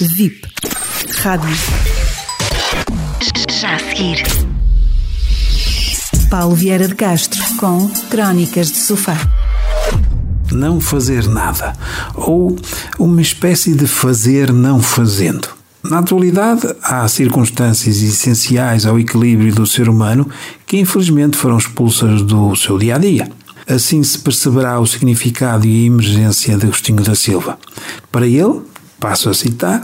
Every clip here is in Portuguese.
VIP. Rádio. Já a seguir. Paulo Vieira de Castro com Crónicas de Sofá. Não fazer nada. Ou uma espécie de fazer não fazendo. Na atualidade, há circunstâncias essenciais ao equilíbrio do ser humano que infelizmente foram expulsas do seu dia a dia. Assim se perceberá o significado e a emergência de Agostinho da Silva. Para ele, passo a citar,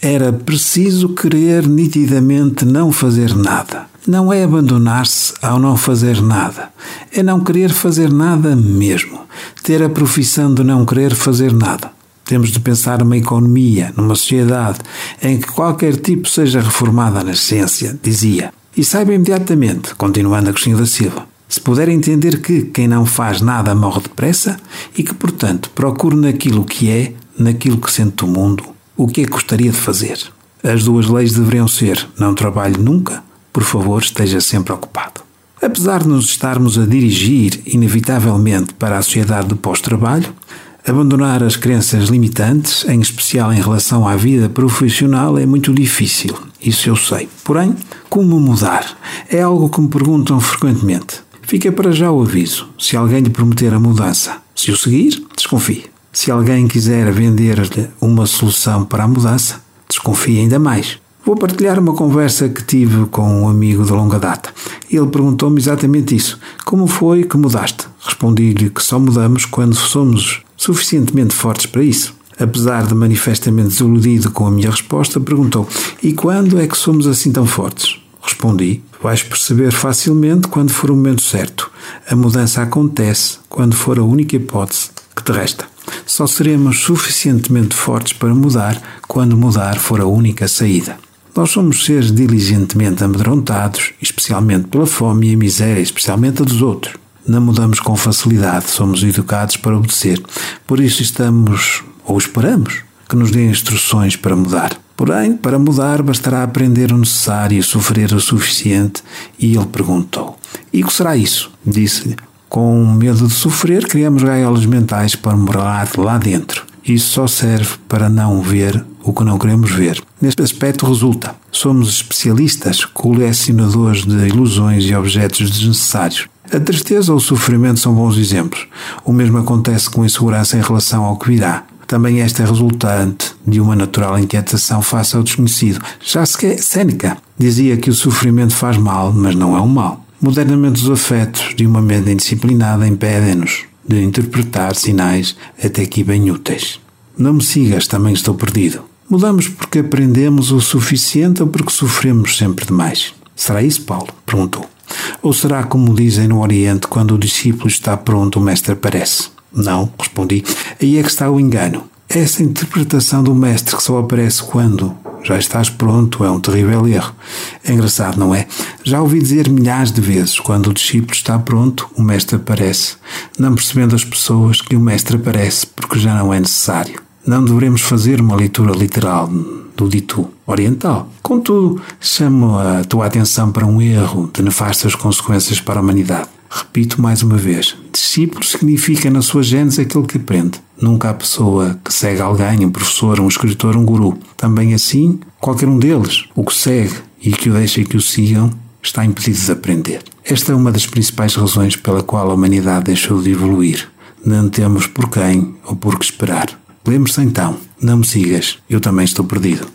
era preciso querer nitidamente não fazer nada. Não é abandonar-se ao não fazer nada, é não querer fazer nada mesmo, ter a profissão de não querer fazer nada. Temos de pensar numa economia, numa sociedade em que qualquer tipo seja reformada na ciência, dizia. E saiba imediatamente, continuando Agostinho da Silva, se puder entender que quem não faz nada morre depressa e que, portanto, procure naquilo que é, naquilo que sente o mundo, o que é que gostaria de fazer. As duas leis deveriam ser: não trabalhe nunca, por favor, esteja sempre ocupado. Apesar de nos estarmos a dirigir, inevitavelmente, para a sociedade do pós-trabalho, abandonar as crenças limitantes, em especial em relação à vida profissional, é muito difícil. Isso eu sei. Porém, como mudar? É algo que me perguntam frequentemente. Fica para já o aviso. Se alguém lhe prometer a mudança, se o seguir, desconfie. Se alguém quiser vender-lhe uma solução para a mudança, desconfie ainda mais. Vou partilhar uma conversa que tive com um amigo de longa data. Ele perguntou-me exatamente isso. Como foi que mudaste? Respondi-lhe que só mudamos quando somos suficientemente fortes para isso. Apesar de manifestamente desiludido com a minha resposta, perguntou: E quando é que somos assim tão fortes? Respondi: Vais perceber facilmente quando for o momento certo. A mudança acontece quando for a única hipótese que te resta. Só seremos suficientemente fortes para mudar quando mudar for a única saída. Nós somos seres diligentemente amedrontados, especialmente pela fome e a miséria, especialmente a dos outros. Não mudamos com facilidade, somos educados para obedecer. Por isso estamos, ou esperamos, que nos dê instruções para mudar. Porém, para mudar bastará aprender o necessário e sofrer o suficiente. E ele perguntou: E o que será isso? Disse-lhe: Com medo de sofrer, criamos gaiolas mentais para morar lá dentro. Isso só serve para não ver o que não queremos ver. Neste aspecto resulta. Somos especialistas, colecionadores de ilusões e objetos desnecessários. A tristeza ou o sofrimento são bons exemplos. O mesmo acontece com a insegurança em relação ao que virá. Também esta é resultante de uma natural inquietação face ao desconhecido. Já Sêneca dizia que o sofrimento faz mal, mas não é um mal. Modernamente os afetos de uma mente indisciplinada impedem-nos de interpretar sinais até aqui bem úteis. Não me sigas, também estou perdido. Mudamos porque aprendemos o suficiente ou porque sofremos sempre demais? Será isso, Paulo? perguntou. Ou será como dizem no Oriente, quando o discípulo está pronto, o mestre aparece? Não, respondi. Aí é que está o engano. Essa interpretação do mestre que só aparece quando já estás pronto é um terrível erro. É engraçado, não é? Já ouvi dizer milhares de vezes: quando o discípulo está pronto, o mestre aparece, não percebendo as pessoas que o mestre aparece porque já não é necessário. Não devemos fazer uma leitura literal do dito oriental. Contudo, chamo a tua atenção para um erro de nefastas consequências para a humanidade. Repito mais uma vez: discípulo significa na sua gênese aquele que aprende. Nunca há pessoa que segue alguém, um professor, um escritor, um guru. Também assim, qualquer um deles, o que segue e que o deixa que o sigam, está impedido de aprender. Esta é uma das principais razões pela qual a humanidade deixou de evoluir. Não temos por quem ou por que esperar. Lembre-se então, não me sigas, eu também estou perdido.